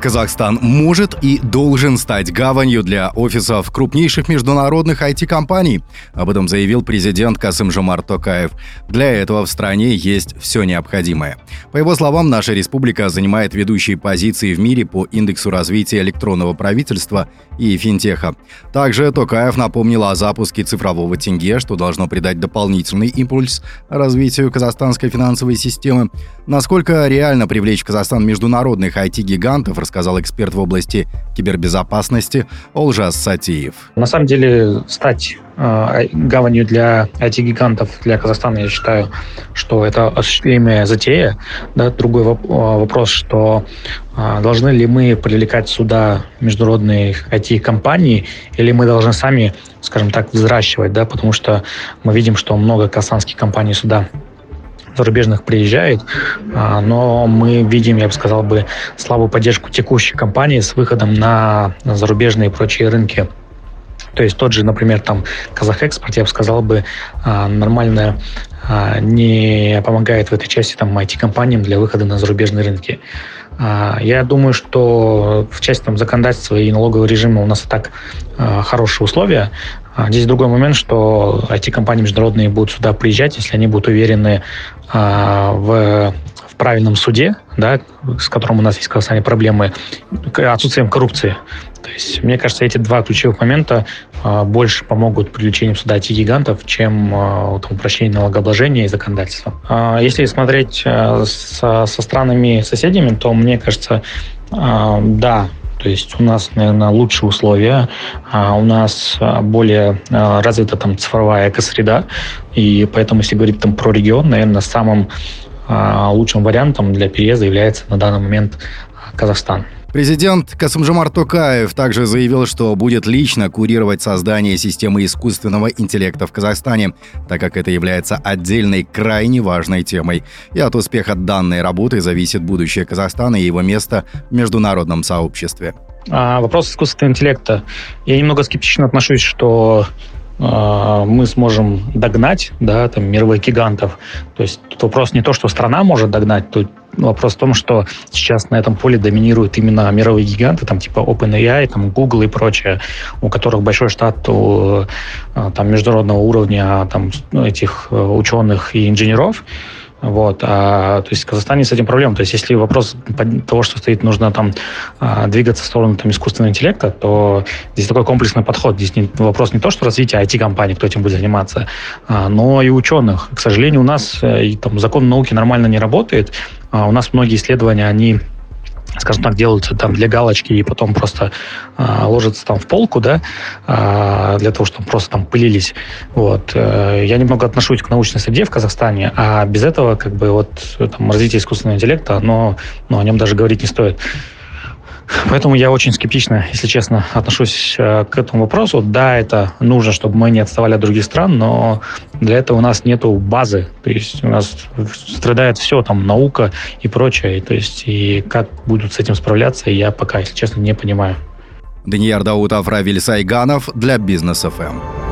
Казахстан может и должен стать гаванью для офисов крупнейших международных IT-компаний. Об этом заявил президент Касым Жомар Токаев. Для этого в стране есть все необходимое. По его словам, наша республика занимает ведущие позиции в мире по индексу развития электронного правительства и финтеха. Также Токаев напомнил о запуске цифрового тенге, что должно придать дополнительный импульс развитию казахстанской финансовой системы. Насколько реально привлечь в Казахстан международных IT-гигантов, рассказал эксперт в области кибербезопасности Олжас Сатиев. На самом деле стать э, гаванью для IT-гигантов для Казахстана, я считаю, что это осуществимая затея. Да? Другой э, вопрос, что э, должны ли мы привлекать сюда международные IT-компании, или мы должны сами, скажем так, взращивать, да? потому что мы видим, что много казахстанских компаний сюда зарубежных приезжает, а, но мы видим, я бы сказал бы, слабую поддержку текущей компании с выходом на зарубежные и прочие рынки. То есть тот же, например, там Казахэкспорт, я бы сказал бы, а, нормально а, не помогает в этой части там IT-компаниям для выхода на зарубежные рынки. Я думаю, что в части там, законодательства и налогового режима у нас и так хорошие условия. Здесь другой момент, что IT-компании международные будут сюда приезжать, если они будут уверены а, в, в правильном суде, да, с которым у нас есть Казахстане проблемы, отсутствием коррупции. То есть, мне кажется, эти два ключевых момента а, больше помогут привлечению сюда IT-гигантов, чем а, там, упрощение налогообложения и законодательства. А, если смотреть а, со, со странами-соседями, то мне кажется, а, да, то есть у нас, наверное, лучшие условия, у нас более развита там цифровая экосреда, и поэтому, если говорить там про регион, наверное, самым лучшим вариантом для переезда является на данный момент Казахстан. Президент Касымжамар Токаев также заявил, что будет лично курировать создание системы искусственного интеллекта в Казахстане, так как это является отдельной крайне важной темой. И от успеха данной работы зависит будущее Казахстана и его место в международном сообществе. А, вопрос искусственного интеллекта. Я немного скептично отношусь, что а, мы сможем догнать да, там, мировых гигантов. То есть тут вопрос не то, что страна может догнать, тут вопрос в том, что сейчас на этом поле доминируют именно мировые гиганты, там типа OpenAI, там Google и прочее, у которых большой штат у, а, там, международного уровня там, этих э, ученых и инженеров. Вот, а, то есть в Казахстане с этим проблем. То есть если вопрос того, что стоит, нужно там а, двигаться в сторону там, искусственного интеллекта, то здесь такой комплексный подход. Здесь не, вопрос не то, что развитие IT-компаний, кто этим будет заниматься, а, но и ученых. К сожалению, у нас э, и, там, закон науки нормально не работает. А, у нас многие исследования, они скажем так, делаются там для галочки и потом просто э, ложатся там в полку, да, э, для того, чтобы просто там пылились. Вот. Э, я немного отношусь к научной среде в Казахстане, а без этого как бы вот там развитие искусственного интеллекта, но, но о нем даже говорить не стоит. Поэтому я очень скептично, если честно, отношусь э, к этому вопросу. Да, это нужно, чтобы мы не отставали от других стран, но для этого у нас нет базы. То есть у нас страдает все, там, наука и прочее. То есть и как будут с этим справляться, я пока, если честно, не понимаю. Данияр Даутов, Равиль Сайганов для Бизнес ФМ.